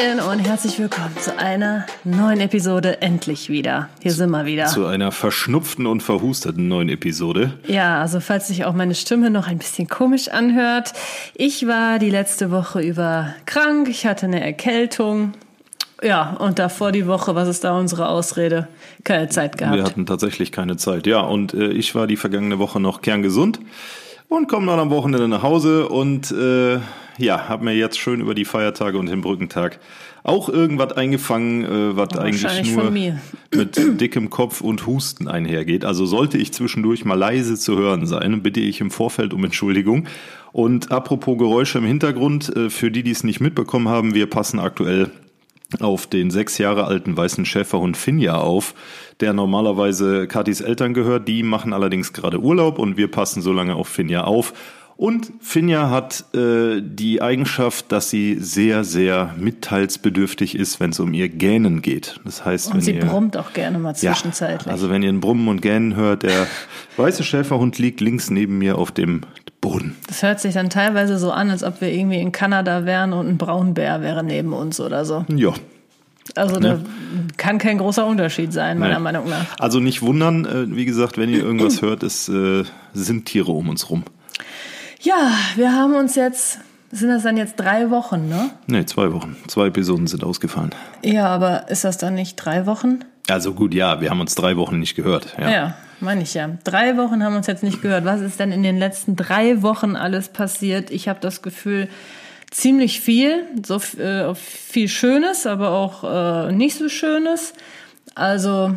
Hallöchen und herzlich willkommen zu einer neuen Episode. Endlich wieder. Hier sind wir wieder. Zu einer verschnupften und verhusteten neuen Episode. Ja, also falls sich auch meine Stimme noch ein bisschen komisch anhört. Ich war die letzte Woche über krank. Ich hatte eine Erkältung. Ja, und davor die Woche, was ist da unsere Ausrede? Keine Zeit gehabt. Wir hatten tatsächlich keine Zeit. Ja, und äh, ich war die vergangene Woche noch kerngesund und komme dann am Wochenende nach Hause und äh, ja, habe mir jetzt schön über die Feiertage und den Brückentag auch irgendwas eingefangen, äh, was eigentlich nur mit dickem Kopf und Husten einhergeht. Also sollte ich zwischendurch mal leise zu hören sein, bitte ich im Vorfeld um Entschuldigung. Und apropos Geräusche im Hintergrund, äh, für die, die es nicht mitbekommen haben, wir passen aktuell auf den sechs Jahre alten weißen Schäferhund Finja auf, der normalerweise Katis Eltern gehört. Die machen allerdings gerade Urlaub und wir passen so lange auf Finja auf. Und Finja hat äh, die Eigenschaft, dass sie sehr, sehr mitteilsbedürftig ist, wenn es um ihr Gähnen geht. Das heißt, und wenn sie ihr, brummt auch gerne mal zwischenzeitlich. Ja, also wenn ihr ein Brummen und Gähnen hört, der weiße Schäferhund liegt links neben mir auf dem Boden. Das hört sich dann teilweise so an, als ob wir irgendwie in Kanada wären und ein Braunbär wäre neben uns oder so. Ja, also ne? da kann kein großer Unterschied sein, meiner nee. Meinung nach. Also nicht wundern, äh, wie gesagt, wenn ihr irgendwas hört, es äh, sind Tiere um uns rum. Ja, wir haben uns jetzt, sind das dann jetzt drei Wochen, ne? Nee, zwei Wochen. Zwei Episoden sind ausgefallen. Ja, aber ist das dann nicht drei Wochen? Also gut, ja, wir haben uns drei Wochen nicht gehört. Ja, ja meine ich ja. Drei Wochen haben wir uns jetzt nicht gehört. Was ist denn in den letzten drei Wochen alles passiert? Ich habe das Gefühl, ziemlich viel, so äh, viel Schönes, aber auch äh, nicht so Schönes. Also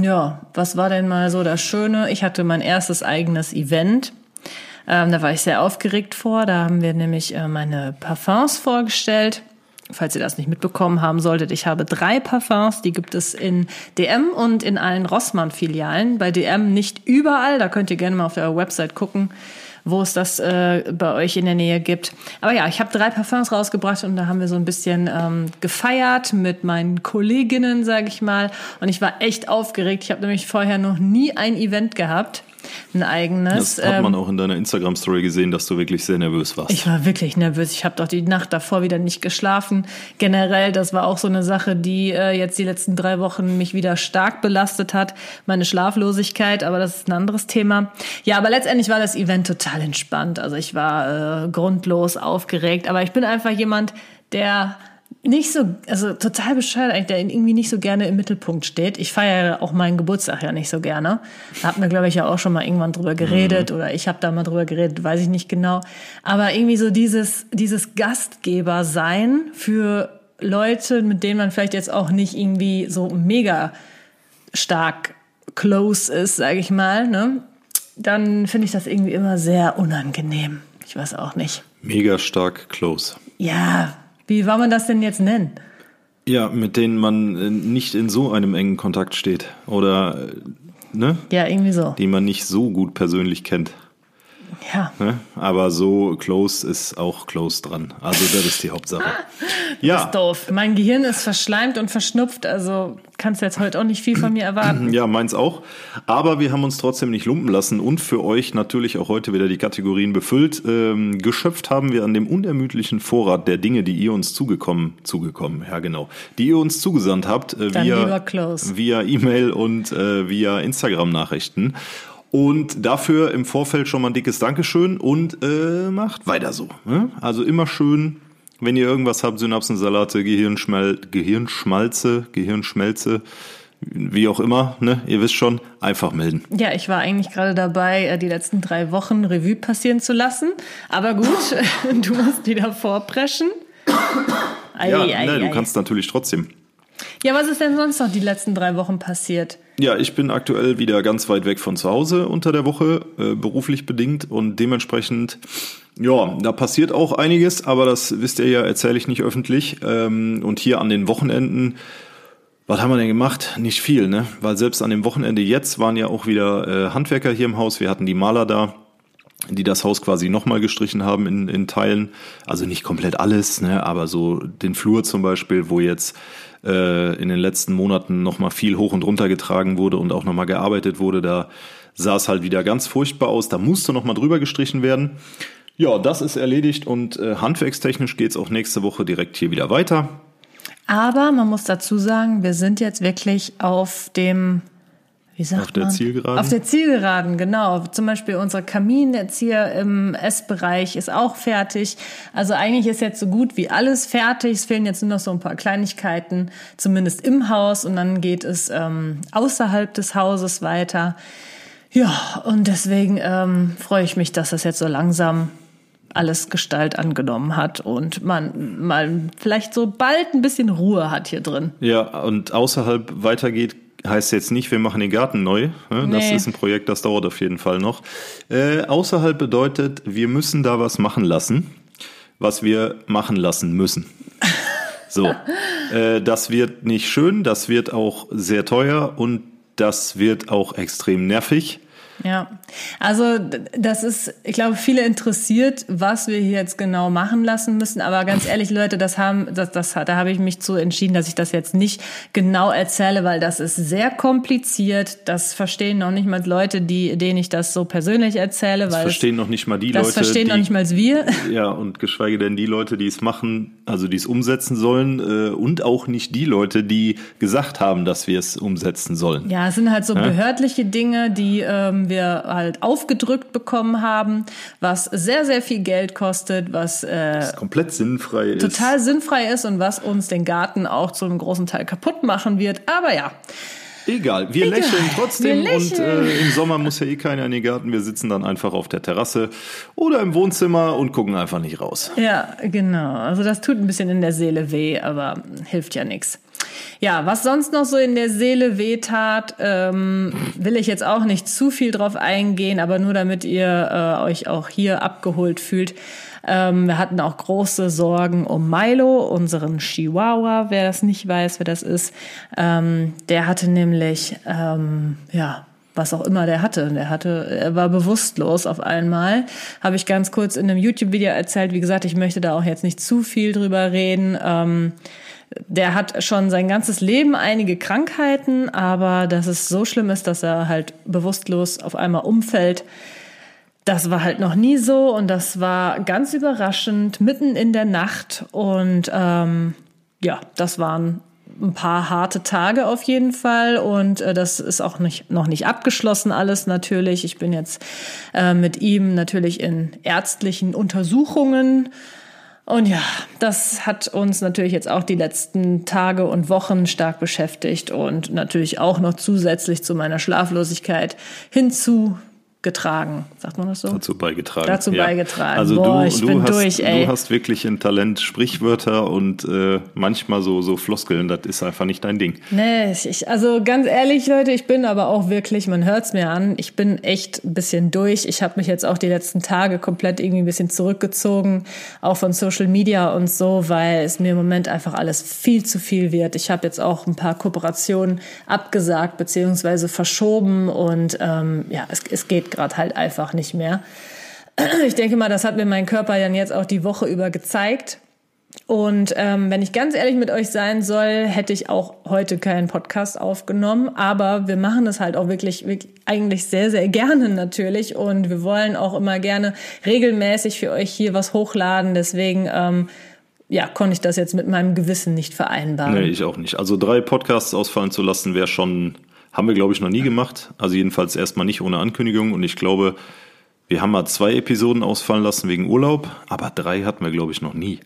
ja, was war denn mal so das Schöne? Ich hatte mein erstes eigenes Event ähm, da war ich sehr aufgeregt vor. Da haben wir nämlich äh, meine Parfums vorgestellt. Falls ihr das nicht mitbekommen haben solltet, ich habe drei Parfums, die gibt es in DM und in allen Rossmann-Filialen. Bei DM nicht überall, da könnt ihr gerne mal auf der Website gucken, wo es das äh, bei euch in der Nähe gibt. Aber ja, ich habe drei Parfums rausgebracht und da haben wir so ein bisschen ähm, gefeiert mit meinen Kolleginnen, sage ich mal. Und ich war echt aufgeregt. Ich habe nämlich vorher noch nie ein Event gehabt ein eigenes. Das hat man ähm, auch in deiner Instagram-Story gesehen, dass du wirklich sehr nervös warst. Ich war wirklich nervös. Ich habe doch die Nacht davor wieder nicht geschlafen. Generell, das war auch so eine Sache, die äh, jetzt die letzten drei Wochen mich wieder stark belastet hat. Meine Schlaflosigkeit, aber das ist ein anderes Thema. Ja, aber letztendlich war das Event total entspannt. Also ich war äh, grundlos aufgeregt, aber ich bin einfach jemand, der nicht so, also total bescheuert eigentlich, der irgendwie nicht so gerne im Mittelpunkt steht. Ich feiere auch meinen Geburtstag ja nicht so gerne. Da hatten wir, glaube ich, ja auch schon mal irgendwann drüber geredet mhm. oder ich habe da mal drüber geredet, weiß ich nicht genau. Aber irgendwie so dieses, dieses Gastgeber sein für Leute, mit denen man vielleicht jetzt auch nicht irgendwie so mega stark close ist, sage ich mal, ne? dann finde ich das irgendwie immer sehr unangenehm. Ich weiß auch nicht. Mega stark close. Ja, wie war man das denn jetzt nennen? Ja, mit denen man äh, nicht in so einem engen Kontakt steht. Oder, äh, ne? Ja, irgendwie so. Die man nicht so gut persönlich kennt. Ja. Ne? Aber so close ist auch close dran. Also das ist die Hauptsache. ja. Das ist doof. Mein Gehirn ist verschleimt und verschnupft, also kannst du jetzt heute auch nicht viel von mir erwarten. Ja, meins auch. Aber wir haben uns trotzdem nicht lumpen lassen und für euch natürlich auch heute wieder die Kategorien befüllt. Ähm, geschöpft haben wir an dem unermüdlichen Vorrat der Dinge, die ihr uns zugekommen, zugekommen, ja genau, die ihr uns zugesandt habt, äh, via, via E-Mail und äh, via Instagram-Nachrichten. Und dafür im Vorfeld schon mal ein dickes Dankeschön und äh, macht weiter so. Ne? Also immer schön, wenn ihr irgendwas habt, Synapsensalate, Gehirnschmal Gehirnschmalze, Gehirnschmelze, wie auch immer, ne? Ihr wisst schon, einfach melden. Ja, ich war eigentlich gerade dabei, äh, die letzten drei Wochen Revue passieren zu lassen. Aber gut, du musst wieder vorpreschen. Ei, ja, ei, ne, ei. du kannst natürlich trotzdem. Ja, was ist denn sonst noch die letzten drei Wochen passiert? Ja, ich bin aktuell wieder ganz weit weg von zu Hause unter der Woche, äh, beruflich bedingt und dementsprechend, ja, da passiert auch einiges, aber das wisst ihr ja, erzähle ich nicht öffentlich. Ähm, und hier an den Wochenenden, was haben wir denn gemacht? Nicht viel, ne? Weil selbst an dem Wochenende jetzt waren ja auch wieder äh, Handwerker hier im Haus, wir hatten die Maler da. die das Haus quasi nochmal gestrichen haben in, in Teilen. Also nicht komplett alles, ne, aber so den Flur zum Beispiel, wo jetzt äh, in den letzten Monaten nochmal viel hoch und runter getragen wurde und auch nochmal gearbeitet wurde, da sah es halt wieder ganz furchtbar aus. Da musste nochmal drüber gestrichen werden. Ja, das ist erledigt und äh, handwerkstechnisch geht's auch nächste Woche direkt hier wieder weiter. Aber man muss dazu sagen, wir sind jetzt wirklich auf dem wie sagt Auf der man? Zielgeraden? Auf der Zielgeraden, genau. Zum Beispiel unser Kamin jetzt hier im Essbereich ist auch fertig. Also eigentlich ist jetzt so gut wie alles fertig. Es fehlen jetzt nur noch so ein paar Kleinigkeiten, zumindest im Haus. Und dann geht es ähm, außerhalb des Hauses weiter. Ja, und deswegen ähm, freue ich mich, dass das jetzt so langsam alles Gestalt angenommen hat und man mal vielleicht so bald ein bisschen Ruhe hat hier drin. Ja, und außerhalb weitergeht, heißt jetzt nicht, wir machen den Garten neu. Ne? Das Nee. ist ein Projekt, das dauert auf jeden Fall noch. Äh, außerhalb bedeutet, wir müssen da was machen lassen, was wir machen lassen müssen. So, äh, das wird nicht schön, das wird auch sehr teuer und das wird auch extrem nervig. Ja, also das ist, ich glaube, viele interessiert, was wir hier jetzt genau machen lassen müssen. Aber ganz ehrlich, Leute, das haben, das, das, da habe ich mich zu entschieden, dass ich das jetzt nicht genau erzähle, weil das ist sehr kompliziert. Das verstehen noch nicht mal Leute, die, denen ich das so persönlich erzähle, Das weil verstehen noch nicht mal die es, das Leute, verstehen die, noch nicht mal wir. Ja, und geschweige denn die Leute, die es machen, also die es umsetzen sollen, äh, und auch nicht die Leute, die gesagt haben, dass wir es umsetzen sollen. Ja, es sind halt so behördliche Dinge, die ähm, wir halt aufgedrückt bekommen haben, was sehr, sehr viel Geld kostet, was äh, komplett sinnfrei ist. total sinnfrei ist und was uns den Garten auch zu einem großen Teil kaputt machen wird. Aber ja, Egal, wir Egal, lächeln trotzdem wir und lächeln. äh, im Sommer muss ja eh keiner in den Garten. Wir sitzen dann einfach auf der Terrasse oder im Wohnzimmer und gucken einfach nicht raus. ja, genau. Also das tut ein bisschen in der Seele weh, aber hilft ja nichts. Ja, was sonst noch so in der Seele wehtat, ähm, will ich jetzt auch nicht zu viel drauf eingehen, aber nur damit ihr äh, euch auch hier abgeholt fühlt. Ähm, wir hatten auch große Sorgen um Milo, unseren Chihuahua, wer das nicht weiß, wer das ist. Ähm, der hatte nämlich, ähm, ja, was auch immer der hatte. Der hatte, er war bewusstlos auf einmal. Habe ich ganz kurz in einem YouTube-Video erzählt. Wie gesagt, ich möchte da auch jetzt nicht zu viel drüber reden. Ähm, der hat schon sein ganzes Leben einige Krankheiten, aber dass es so schlimm ist, dass er halt bewusstlos auf einmal umfällt, das war halt noch nie so und das war ganz überraschend, mitten in der Nacht. Und ähm, ja, das waren ein paar harte Tage auf jeden Fall und äh, das ist auch nicht, noch nicht abgeschlossen alles natürlich. Ich bin jetzt äh, mit ihm natürlich in ärztlichen Untersuchungen und ja, das hat uns natürlich jetzt auch die letzten Tage und Wochen stark beschäftigt und natürlich auch noch zusätzlich zu meiner Schlaflosigkeit hinzugetragen. Sagt man das so? Dazu beigetragen. Dazu beigetragen. Also Boah, du, ich du, bin hast, durch, ey. du hast wirklich ein Talent, Sprichwörter und äh, manchmal so, so Floskeln, das ist einfach nicht dein Ding. Nee, ich, also ganz ehrlich, Leute, ich bin aber auch wirklich, man hört's mir an, ich bin echt ein bisschen durch. Ich habe mich jetzt auch die letzten Tage komplett irgendwie ein bisschen zurückgezogen, auch von Social Media und so, weil es mir im Moment einfach alles viel zu viel wird. Ich habe jetzt auch ein paar Kooperationen abgesagt beziehungsweise verschoben und ähm, ja, es, es geht gerade halt einfach nicht mehr. Ich denke mal, das hat mir mein Körper dann jetzt auch die Woche über gezeigt. Und ähm, wenn ich ganz ehrlich mit euch sein soll, hätte ich auch heute keinen Podcast aufgenommen. Aber wir machen das halt auch wirklich, wirklich eigentlich sehr, sehr gerne natürlich. Und wir wollen auch immer gerne regelmäßig für euch hier was hochladen. Deswegen ähm, ja, konnte ich das jetzt mit meinem Gewissen nicht vereinbaren. Nee, ich auch nicht. Also drei Podcasts ausfallen zu lassen, wäre schon, haben wir glaube ich noch nie gemacht. Also jedenfalls erstmal nicht ohne Ankündigung. Und ich glaube, wir haben mal zwei Episoden ausfallen lassen wegen Urlaub, aber drei hatten wir glaube ich noch nie.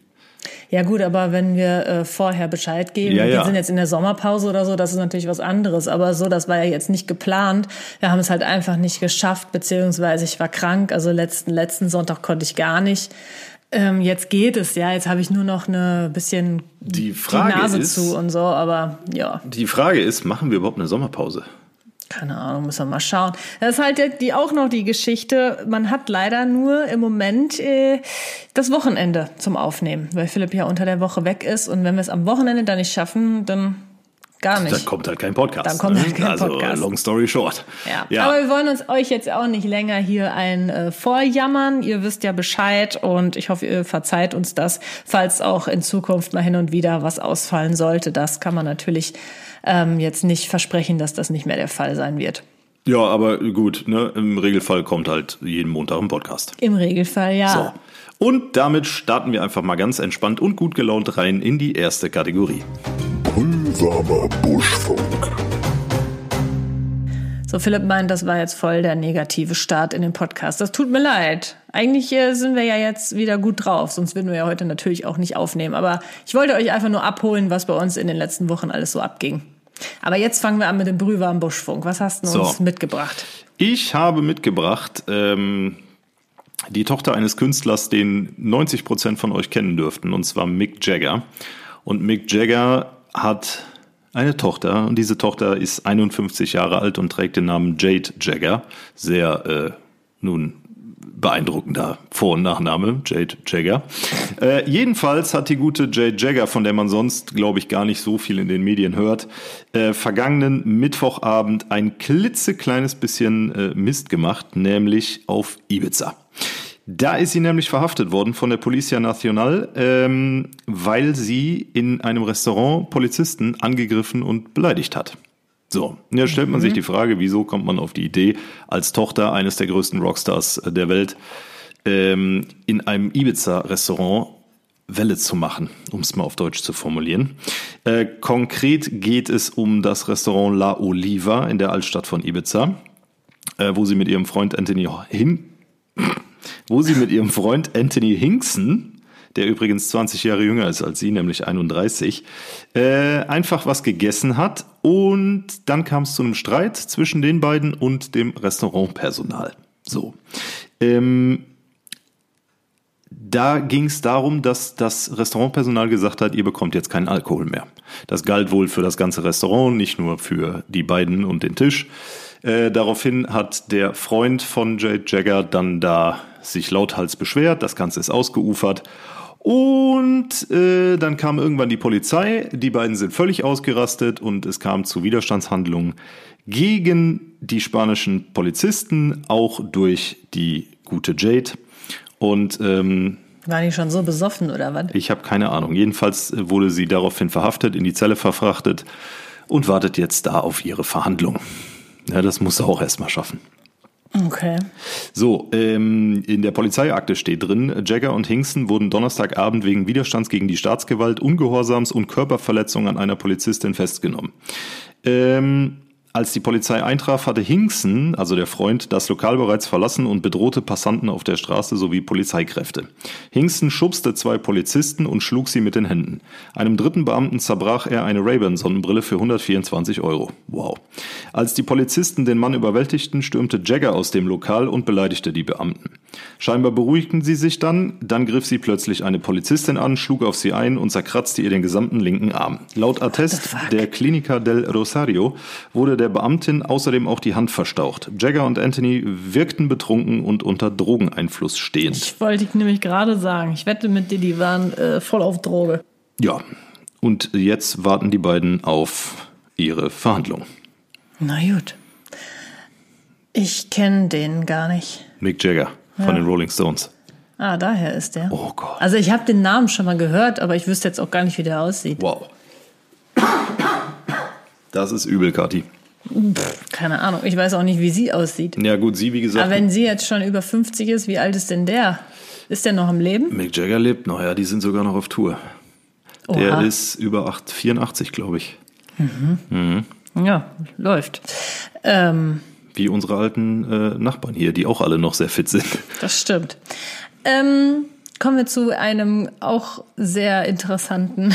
Ja gut, aber wenn wir äh, vorher Bescheid geben, Ja, wir ja. sind jetzt in der Sommerpause oder so, das ist natürlich was anderes. Aber so, das war ja jetzt nicht geplant. Wir haben es halt einfach nicht geschafft, beziehungsweise ich war krank. Also letzten letzten Sonntag konnte ich gar nicht. Ähm, jetzt geht es, ja. Jetzt habe ich nur noch eine bisschen Die Frage die Nase ist- zu und so. Aber ja, Die Frage ist, machen wir überhaupt eine Sommerpause? keine Ahnung, müssen wir mal schauen. Das ist halt die- auch noch die Geschichte. Man hat leider nur im Moment äh, das Wochenende zum Aufnehmen, weil Philipp ja unter der Woche weg ist. Und wenn wir es am Wochenende dann nicht schaffen, dann gar nicht. Dann kommt halt kein Podcast. Dann kommt ne? halt kein also, Podcast. long story short. Ja. ja. aber wir wollen uns euch jetzt auch nicht länger hier ein äh, vorjammern. Ihr wisst ja Bescheid und ich hoffe, ihr verzeiht uns das, falls auch in Zukunft mal hin und wieder was ausfallen sollte. Das kann man natürlich ähm, jetzt nicht versprechen, dass das nicht mehr der Fall sein wird. Ja, aber gut, ne? im Regelfall kommt halt jeden Montag ein Podcast. Im Regelfall ja. So. Und damit starten wir einfach mal ganz entspannt und gut gelaunt rein in die erste Kategorie. Brühwarmer Buschfunk. So, Philipp meint, das war jetzt voll der negative Start in den Podcast. Das tut mir leid. Eigentlich äh, sind wir ja jetzt wieder gut drauf, sonst würden wir ja heute natürlich auch nicht aufnehmen. Aber ich wollte euch einfach nur abholen, was bei uns in den letzten Wochen alles so abging. Aber jetzt fangen wir an mit dem brühwarmen Buschfunk. Was hast du So. uns mitgebracht? Ich habe mitgebracht ähm, die Tochter eines Künstlers, den 90 Prozent von euch kennen dürften, und zwar Mick Jagger. Und Mick Jagger hat eine Tochter und diese Tochter ist 51 Jahre alt und trägt den Namen Jade Jagger. Sehr äh, nun beeindruckender Vor- und Nachname, Jade Jagger. Äh, jedenfalls hat die gute Jade Jagger, von der man sonst, glaube ich, gar nicht so viel in den Medien hört, äh, vergangenen Mittwochabend ein klitzekleines bisschen äh, Mist gemacht, nämlich auf Ibiza. Da ist sie nämlich verhaftet worden von der Policia Nacional, ähm, weil sie in einem Restaurant Polizisten angegriffen und beleidigt hat. So, ja, stellt man sich die Frage, wieso kommt man auf die Idee, als Tochter eines der größten Rockstars äh, der Welt ähm, in einem Ibiza-Restaurant Welle zu machen, um es mal auf Deutsch zu formulieren. Äh, konkret geht es um das Restaurant La Oliva in der Altstadt von Ibiza, äh, wo sie mit ihrem Freund Anthony Hin wo sie mit ihrem Freund Anthony Hinkson, der übrigens 20 Jahre jünger ist als sie, nämlich 31, äh, einfach was gegessen hat und dann kam es zu einem Streit zwischen den beiden und dem Restaurantpersonal. So. Ähm, da ging es darum, dass das Restaurantpersonal gesagt hat, ihr bekommt jetzt keinen Alkohol mehr. Das galt wohl für das ganze Restaurant, nicht nur für die beiden und den Tisch. Äh, daraufhin hat der Freund von Jade Jagger dann da sich lauthals beschwert, das Ganze ist ausgeufert. Und äh, dann kam irgendwann die Polizei, die beiden sind völlig ausgerastet und es kam zu Widerstandshandlungen gegen die spanischen Polizisten, auch durch die gute Jade. Und ähm, War die schon so besoffen oder was? ich habe keine Ahnung. Jedenfalls wurde sie daraufhin verhaftet, in die Zelle verfrachtet und wartet jetzt da auf ihre Verhandlung. Ja, das muss sie auch erstmal schaffen. Okay. So, ähm, in der Polizeiakte steht drin, Jagger und Hinkson wurden Donnerstagabend wegen Widerstands gegen die Staatsgewalt, Ungehorsams und Körperverletzung an einer Polizistin festgenommen. Ähm, als die Polizei eintraf, hatte Hinkson, also der Freund, das Lokal bereits verlassen und bedrohte Passanten auf der Straße sowie Polizeikräfte. Hinkson schubste zwei Polizisten und schlug sie mit den Händen. Einem dritten Beamten zerbrach er eine Ray-Ban-Sonnenbrille für 124 Euro. Wow. Als die Polizisten den Mann überwältigten, stürmte Jagger aus dem Lokal und beleidigte die Beamten. Scheinbar beruhigten sie sich dann, dann griff sie plötzlich eine Polizistin an, schlug auf sie ein und zerkratzte ihr den gesamten linken Arm. Laut Attest der Clinica del Rosario wurde der Beamtin außerdem auch die Hand verstaucht. Jagger und Anthony wirkten betrunken und unter Drogeneinfluss stehend. Ich wollte ich nämlich gerade sagen. Ich wette mit dir, die waren äh, voll auf Droge. Ja, und jetzt warten die beiden auf ihre Verhandlung. Na gut. Ich kenne den gar nicht. Mick Jagger von den Rolling Stones. Ah, daher ist der. Oh Gott. Also ich habe den Namen schon mal gehört, aber ich wüsste jetzt auch gar nicht, wie der aussieht. Wow. Das ist übel, Kathi. Keine Ahnung. Ich weiß auch nicht, wie sie aussieht. Ja gut, sie wie gesagt, Aber wenn sie jetzt schon über 50 ist, wie alt ist denn der? Ist der noch am Leben? Mick Jagger lebt noch, ja, die sind sogar noch auf Tour. Der Oha. ist über 8, 84, glaube ich. Ja, läuft. Ähm, Wie unsere alten äh, Nachbarn hier, die auch alle noch sehr fit sind. das stimmt. Ähm, kommen wir zu einem auch sehr interessanten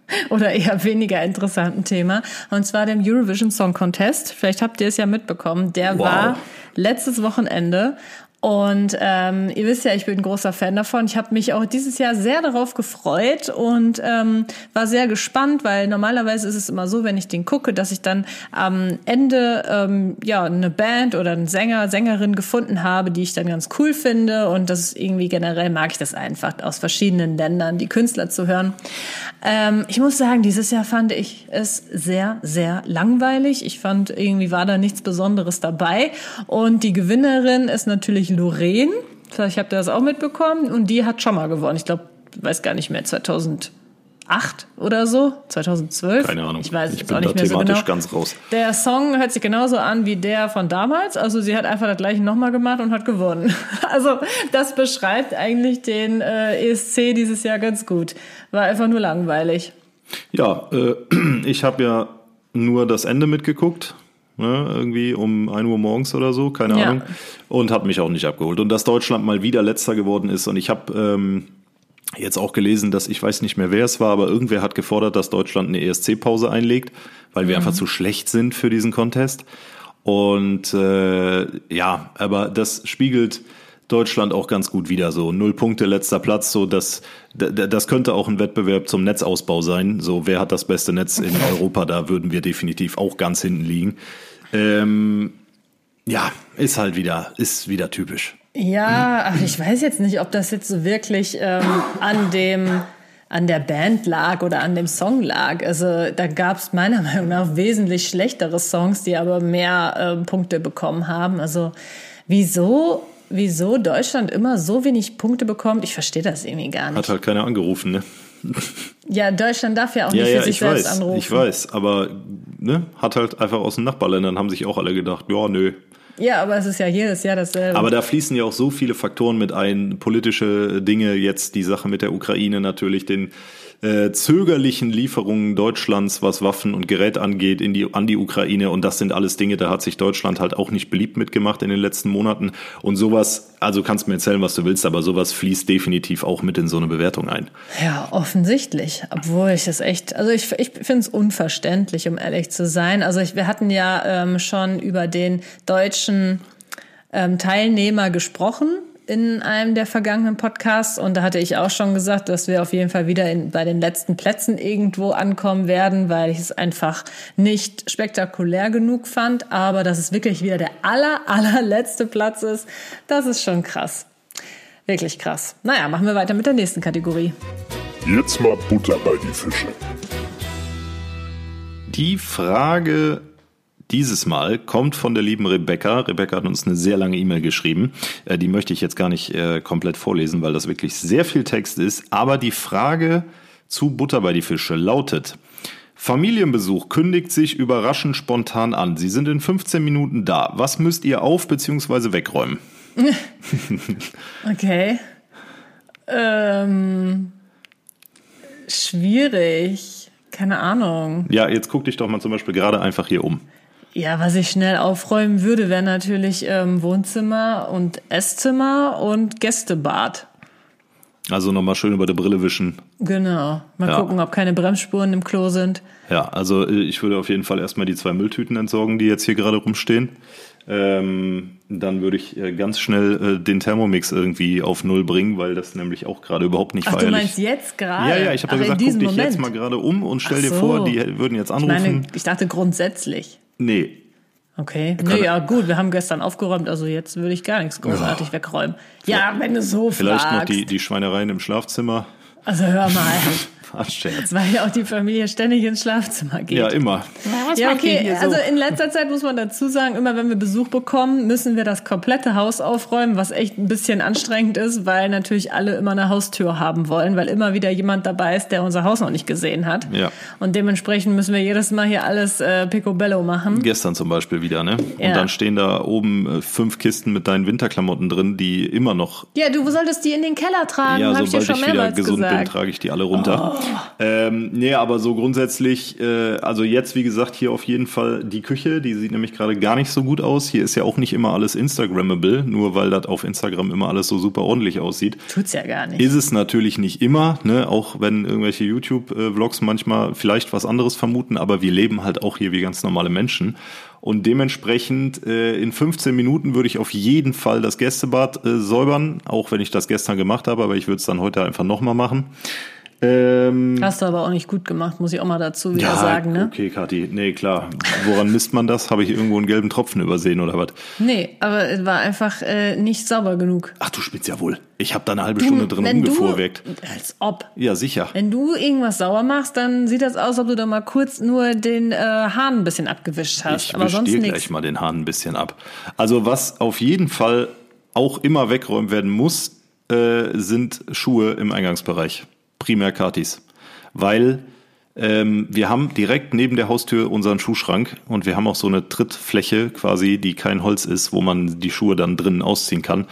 oder eher weniger interessanten Thema. Und zwar dem Eurovision Song Contest. Vielleicht habt ihr es ja mitbekommen. Der Wow. war letztes Wochenende. Und ähm, ihr wisst ja, ich bin ein großer Fan davon. Ich habe mich auch dieses Jahr sehr darauf gefreut und ähm, war sehr gespannt, weil normalerweise ist es immer so, wenn ich den gucke, dass ich dann am Ende ähm, ja eine Band oder einen Sänger, Sängerin gefunden habe, die ich dann ganz cool finde. Und das ist irgendwie generell mag ich das einfach aus verschiedenen Ländern, die Künstler zu hören. Ähm, ich muss sagen, dieses Jahr fand ich es sehr, sehr langweilig. Ich fand irgendwie war da nichts Besonderes dabei. Und die Gewinnerin ist natürlich Lorraine. Vielleicht habt ihr das auch mitbekommen. Und die hat schon mal gewonnen. Ich glaube, weiß gar nicht mehr, 2008 oder so, 2012. Keine Ahnung. Ich weiß ich bin auch nicht da mehr so thematisch genau. ganz raus. Der Song hört sich genauso an wie der von damals. Also sie hat einfach das gleiche nochmal gemacht und hat gewonnen. Also das beschreibt eigentlich den äh, ESC dieses Jahr ganz gut. War einfach nur langweilig. Ja, äh, ich habe ja nur das Ende mitgeguckt. Ne, irgendwie um 1 Uhr morgens oder so, keine Ja. Ahnung. Und hat mich auch nicht abgeholt. Und dass Deutschland mal wieder letzter geworden ist. Und ich habe ähm, jetzt auch gelesen, dass ich weiß nicht mehr, wer es war, aber irgendwer hat gefordert, dass Deutschland eine ESC-Pause einlegt, weil wir einfach zu schlecht sind für diesen Contest. Und äh, ja, aber das spiegelt Deutschland auch ganz gut wieder. So null Punkte, letzter Platz. So das, das könnte auch ein Wettbewerb zum Netzausbau sein. So wer hat das beste Netz in Europa? Da würden wir definitiv auch ganz hinten liegen. Ähm, ja, ist halt wieder, ist wieder typisch. Ja, ach, ich weiß jetzt nicht, ob das jetzt so wirklich ähm, an dem an der Band lag oder an dem Song lag. Also da gab es meiner Meinung nach wesentlich schlechtere Songs, die aber mehr ähm, Punkte bekommen haben. Also wieso, wieso Deutschland immer so wenig Punkte bekommt, ich verstehe das irgendwie gar nicht. Hat halt keiner angerufen, ne? Ja, Deutschland darf ja auch Ja, nicht ja, für sich ich selbst weiß, anrufen. ich weiß, aber ne, hat halt einfach aus den Nachbarländern haben sich auch alle gedacht, ja, nö. Ja, aber es ist ja jedes Jahr dasselbe. Aber da fließen ja auch so viele Faktoren mit ein, politische Dinge, jetzt die Sache mit der Ukraine natürlich, den äh, zögerlichen Lieferungen Deutschlands, was Waffen und Gerät angeht, in die, an die Ukraine. Und das sind alles Dinge, da hat sich Deutschland halt auch nicht beliebt mitgemacht in den letzten Monaten. Und sowas, also kannst mir erzählen, was du willst, aber sowas fließt definitiv auch mit in so eine Bewertung ein. Ja, offensichtlich. Obwohl ich das echt, also ich, ich finde es unverständlich, um ehrlich zu sein. Also ich, wir hatten ja ähm, schon über den deutschen ähm, Teilnehmer gesprochen in einem der vergangenen Podcasts und da hatte ich auch schon gesagt, dass wir auf jeden Fall wieder in, bei den letzten Plätzen irgendwo ankommen werden, weil ich es einfach nicht spektakulär genug fand. Aber dass es wirklich wieder der aller, allerletzte Platz ist, das ist schon krass. Wirklich krass. Naja, machen wir weiter mit der nächsten Kategorie. Jetzt mal Butter bei die Fische. Die Frage dieses Mal kommt von der lieben Rebecca. Rebecca hat uns eine sehr lange E-Mail geschrieben. Äh, Die möchte ich jetzt gar nicht äh, komplett vorlesen, weil das wirklich sehr viel Text ist. Aber die Frage zu Butter bei die Fische lautet, Familienbesuch kündigt sich überraschend spontan an. Sie sind in 15 Minuten da. Was müsst ihr auf bzw. wegräumen? Okay. Ähm, schwierig. Keine Ahnung. Ja, jetzt guck dich doch mal zum Beispiel gerade einfach hier um. Ja, was ich schnell aufräumen würde, wäre natürlich ähm, Wohnzimmer und Esszimmer und Gästebad. Also nochmal schön über die Brille wischen. Genau. Mal Ja. gucken, ob keine Bremsspuren im Klo sind. Ja, also äh, ich würde auf jeden Fall erstmal die zwei Mülltüten entsorgen, die jetzt hier gerade rumstehen. Ähm, dann würde ich äh, ganz schnell äh, den Thermomix irgendwie auf Null bringen, weil das nämlich auch gerade überhaupt nicht Ach, du feierlich meinst jetzt gerade? Ja, ja, ich habe ja gesagt, guck dich jetzt mal Moment. gerade um und stell Ach dir so. vor, die würden jetzt Ich anrufen. meine, ich dachte grundsätzlich. Nee. Okay. Nee, ja, gut, wir haben gestern aufgeräumt, also jetzt würde ich gar nichts großartig wegräumen. Ja, wenn du so Vielleicht fragst. noch die, die Schweinereien im Schlafzimmer. Also hör mal. Ah, Scherz. Weil ja auch die Familie ständig ins Schlafzimmer geht. Ja, immer. Ja, okay. Also in letzter Zeit muss man dazu sagen, immer wenn wir Besuch bekommen, müssen wir das komplette Haus aufräumen, was echt ein bisschen anstrengend ist, weil natürlich alle immer eine Haustür haben wollen, weil immer wieder jemand dabei ist, der unser Haus noch nicht gesehen hat. Ja. Und dementsprechend müssen wir jedes Mal hier alles äh, picobello machen. Gestern zum Beispiel wieder, ne? Ja. Und dann stehen da oben äh, fünf Kisten mit deinen Winterklamotten drin, die immer noch Ja, du solltest die in den Keller tragen, Ja, habe ich dir sobald schon ich wieder mehrmals gesund bin, gesagt. trage ich die alle runter. Ähm, nee, aber so grundsätzlich, äh, also jetzt, wie gesagt, hier auf jeden Fall die Küche, die sieht nämlich gerade gar nicht so gut aus. Hier ist ja auch nicht immer alles Instagrammable, nur weil das auf Instagram immer alles so super ordentlich aussieht. Tut's ja gar nicht. Ist es natürlich nicht immer, ne? auch wenn irgendwelche YouTube-Vlogs manchmal vielleicht was anderes vermuten, aber wir leben halt auch hier wie ganz normale Menschen. Und dementsprechend äh, in 15 Minuten würde ich auf jeden Fall das Gästebad äh, säubern, auch wenn ich das gestern gemacht habe, aber ich würde es dann heute einfach nochmal machen. Ähm, Hast du aber auch nicht gut gemacht, muss ich auch mal dazu wieder sagen, ne? okay, Kathi, nee, klar. Woran misst man das? Habe ich irgendwo einen gelben Tropfen übersehen oder was? Nee, aber es war einfach äh, nicht sauber genug. Ach, du spielst ja wohl. Ich habe da eine halbe Stunde drin du, rumgefuhrwerkt. als ob. Ja, sicher. Wenn du irgendwas sauer machst, dann sieht das aus, als ob du da mal kurz nur den äh, Hahn ein bisschen abgewischt hast. Ich aber sonst dir nichts. gleich mal den Hahn ein bisschen ab. Also was auf jeden Fall auch immer weggeräumt werden muss, äh, sind Schuhe im Eingangsbereich. Primär Katis. Weil ähm, wir haben direkt neben der Haustür unseren Schuhschrank und wir haben auch so eine Trittfläche quasi, die kein Holz ist, wo man die Schuhe dann drinnen ausziehen kann.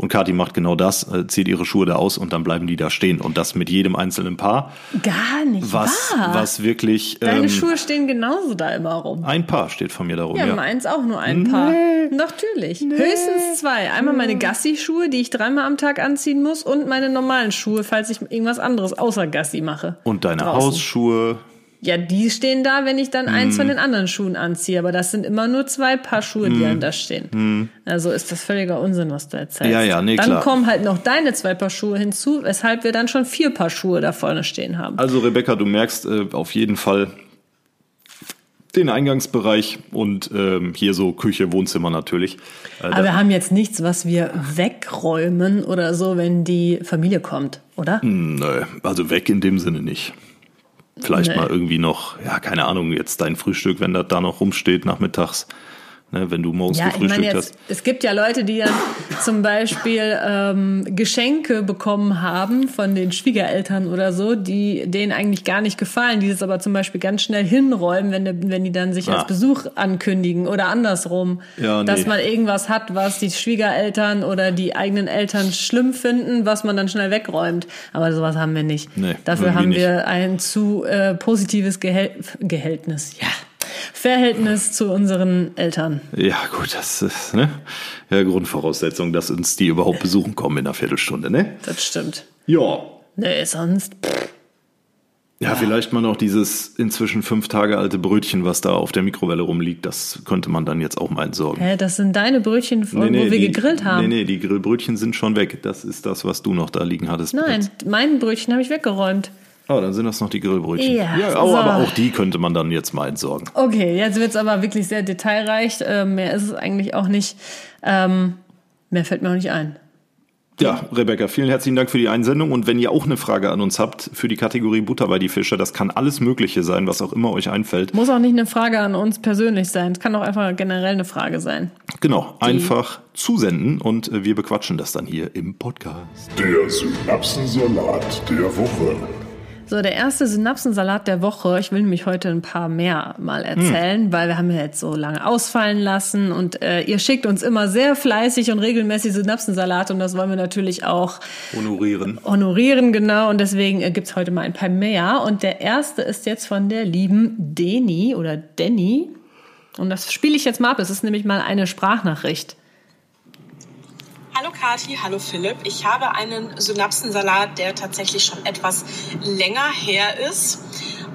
Und Kathi macht genau das, äh, zieht ihre Schuhe da aus und dann bleiben die da stehen. Und das mit jedem einzelnen Paar. Gar nicht Was, wahr. was wirklich. Deine ähm, Schuhe stehen genauso da immer rum. ein Paar steht von mir darum. Ja, Ja, meins auch nur ein Paar. Natürlich. Höchstens zwei. Einmal meine Gassi-Schuhe, die ich dreimal am Tag anziehen muss, und meine normalen Schuhe, falls ich irgendwas anderes außer Gassi mache. Und deine Draußen. Hausschuhe. Ja, die stehen da, wenn ich dann eins Mhm. von den anderen Schuhen anziehe. Aber das sind immer nur zwei Paar Schuhe, die dann da stehen. Also ist das völliger Unsinn, was du erzählst. Mhm. Ja, ja, nee, dann klar. kommen halt noch deine zwei Paar Schuhe hinzu, weshalb wir dann schon vier Paar Schuhe da vorne stehen haben. Also Rebecca, du merkst äh, auf jeden Fall den Eingangsbereich und ähm, hier so Küche, Wohnzimmer natürlich. Äh, Aber wir haben jetzt nichts, was wir wegräumen oder so, wenn die Familie kommt, oder? Nö, also weg in dem Sinne nicht. Vielleicht Nee. mal irgendwie noch, ja, keine Ahnung, jetzt dein Frühstück, wenn das da noch rumsteht nachmittags, ne, wenn du morgens Ja, ich meine gefrühstückt jetzt, hast. es gibt ja Leute, die dann zum Beispiel ähm, Geschenke bekommen haben von den Schwiegereltern oder so, die denen eigentlich gar nicht gefallen, die das aber zum Beispiel ganz schnell hinräumen, wenn, der- wenn die dann sich Ah. als Besuch ankündigen oder andersrum. Ja, nee. Dass man irgendwas hat, was die Schwiegereltern oder die eigenen Eltern schlimm finden, was man dann schnell wegräumt. Aber sowas haben wir nicht. Nee, Dafür haben nicht. wir ein zu äh, positives Gehält Gehältnis. Ja. Verhältnis zu unseren Eltern. Ja, gut, das ist ne, ja, Grundvoraussetzung, dass uns die überhaupt besuchen kommen in einer Viertelstunde, ne? Das stimmt. Ja. Nee, sonst. pff, Ja, vielleicht mal noch dieses inzwischen fünf Tage alte Brötchen, was da auf der Mikrowelle rumliegt, das könnte man dann jetzt auch mal entsorgen. Hä, das sind deine Brötchen, wo wir die, gegrillt haben. Nee, nee, die Grillbrötchen sind schon weg. Das ist das, was du noch da liegen hattest. Nein, mein Brötchen habe ich weggeräumt. Oh, dann sind das noch die Grillbrötchen. Ja, oh, so. aber auch die könnte man dann jetzt mal entsorgen. Okay, jetzt wird's aber wirklich sehr detailreich. Ähm, mehr ist es eigentlich auch nicht. Ähm, mehr fällt mir auch nicht ein. Ja, Rebecca, vielen herzlichen Dank für die Einsendung. Und wenn ihr auch eine Frage an uns habt für die Kategorie Butter bei die Fische, das kann alles Mögliche sein, was auch immer euch einfällt. Muss auch nicht eine Frage an uns persönlich sein. Es kann auch einfach generell eine Frage sein. Genau, einfach zusenden und äh, wir bequatschen das dann hier im Podcast. Der Synapsensalat der Woche. So, der erste Synapsensalat der Woche. Ich will nämlich heute ein paar mehr mal erzählen, weil wir haben ja jetzt so lange ausfallen lassen und äh, ihr schickt uns immer sehr fleißig und regelmäßig Synapsensalat und das wollen wir natürlich auch Honorieren. honorieren, genau. Und deswegen äh, gibt's heute mal ein paar mehr. Und der erste ist jetzt von der lieben Deni oder Denny. Und das spiele ich jetzt mal ab. Es ist nämlich mal eine Sprachnachricht. Hallo Kati, hallo Philipp. Ich habe einen Synapsensalat, der tatsächlich schon etwas länger her ist.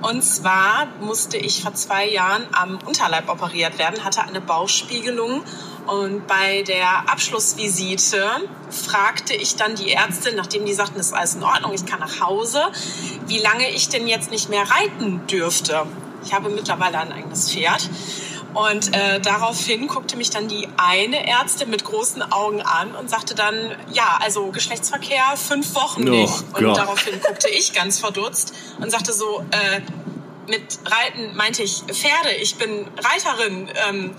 Und zwar musste ich vor zwei Jahren am Unterleib operiert werden, hatte eine Bauchspiegelung. Und bei der Abschlussvisite fragte ich dann die Ärztin, nachdem die sagten, es ist alles in Ordnung, ich kann nach Hause, wie lange ich denn jetzt nicht mehr reiten dürfte. Ich habe mittlerweile ein eigenes Pferd. Und äh, daraufhin guckte mich dann die eine Ärztin mit großen Augen an und sagte dann, ja, also Geschlechtsverkehr fünf Wochen Oh nicht. Und Gott. daraufhin guckte ich ganz verdutzt und sagte so, äh, mit Reiten meinte ich Pferde, ich bin Reiterin. Ähm,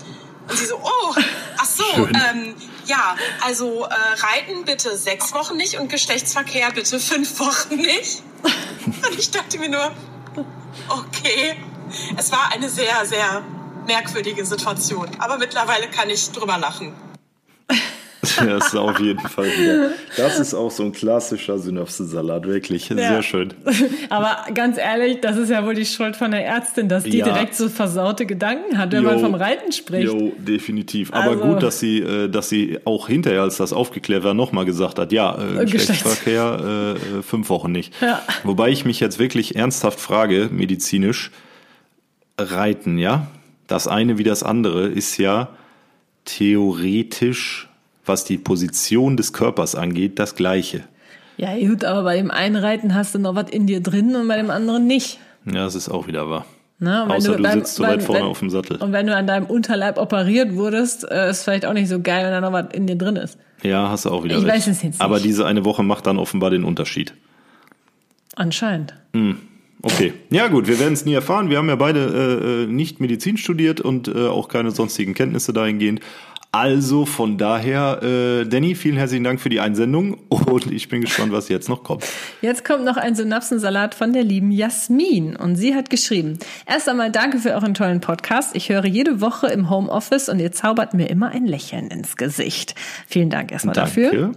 und sie so, oh, ach so, ähm, ja, also äh, Reiten bitte sechs Wochen nicht und Geschlechtsverkehr bitte fünf Wochen nicht. Und ich dachte mir nur, okay, es war eine sehr, sehr merkwürdige Situation. Aber mittlerweile kann ich drüber lachen. Das ist auf jeden Fall wieder. Das ist auch so ein klassischer Synapsensalat, wirklich. Sehr Ja. schön. Aber ganz ehrlich, das ist ja wohl die Schuld von der Ärztin, dass die Ja. direkt so versaute Gedanken hat, wenn man Jo. vom Reiten spricht. Jo, definitiv. Aber Also- gut, dass sie, äh, dass sie auch hinterher, als das aufgeklärt war, nochmal gesagt hat, ja, äh, Geschlechts- Geschlechtsverkehr äh, äh, fünf Wochen nicht. Ja. Wobei ich mich jetzt wirklich ernsthaft frage, medizinisch, Reiten, ja? Das eine wie das andere ist ja theoretisch, was die Position des Körpers angeht, das gleiche. Ja, gut, aber bei dem einen Reiten hast du noch was in dir drin und bei dem anderen nicht. Ja, das ist auch wieder wahr. Wenn Außer du, beim- sitzt so weit vorne wenn- auf dem Sattel. Und wenn du an deinem Unterleib operiert wurdest, äh, ist vielleicht auch nicht so geil, wenn da noch was in dir drin ist. Ja, hast du auch wieder Ich recht. weiß es jetzt Aber nicht. diese eine Woche macht dann offenbar den Unterschied. Anscheinend. Okay. Ja gut, wir werden es nie erfahren. Wir haben ja beide äh, äh, nicht Medizin studiert und äh, auch keine sonstigen Kenntnisse dahingehend. Also von daher, äh, Danny, vielen herzlichen Dank für die Einsendung und ich bin gespannt, was jetzt noch kommt. Jetzt kommt noch ein Synapsensalat von der lieben Jasmin und sie hat geschrieben, erst einmal danke für euren tollen Podcast. Ich höre jede Woche im Homeoffice und ihr zaubert mir immer ein Lächeln ins Gesicht. Vielen Dank erstmal Danke. dafür.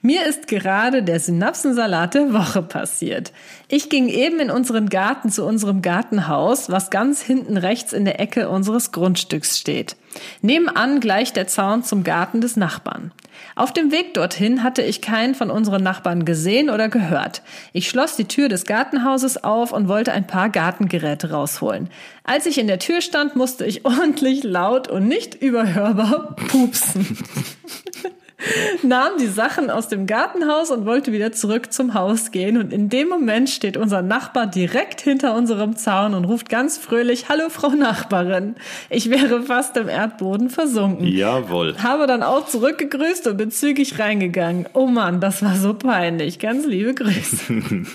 Mir ist gerade der Synapsensalat der Woche passiert. Ich ging eben in unseren Garten zu unserem Gartenhaus, was ganz hinten rechts in der Ecke unseres Grundstücks steht. Nebenan gleich der Zaun zum Garten des Nachbarn. Auf dem Weg dorthin hatte ich keinen von unseren Nachbarn gesehen oder gehört. Ich schloss die Tür des Gartenhauses auf und wollte ein paar Gartengeräte rausholen. Als ich in der Tür stand, musste ich ordentlich laut und nicht überhörbar pupsen nahm die Sachen aus dem Gartenhaus und wollte wieder zurück zum Haus gehen. Und in dem Moment steht unser Nachbar direkt hinter unserem Zaun und ruft ganz fröhlich, Hallo Frau Nachbarin. Ich wäre fast im Erdboden versunken. Jawohl. Habe dann auch zurückgegrüßt und bin zügig reingegangen. Oh Mann, das war so peinlich. Ganz liebe Grüße.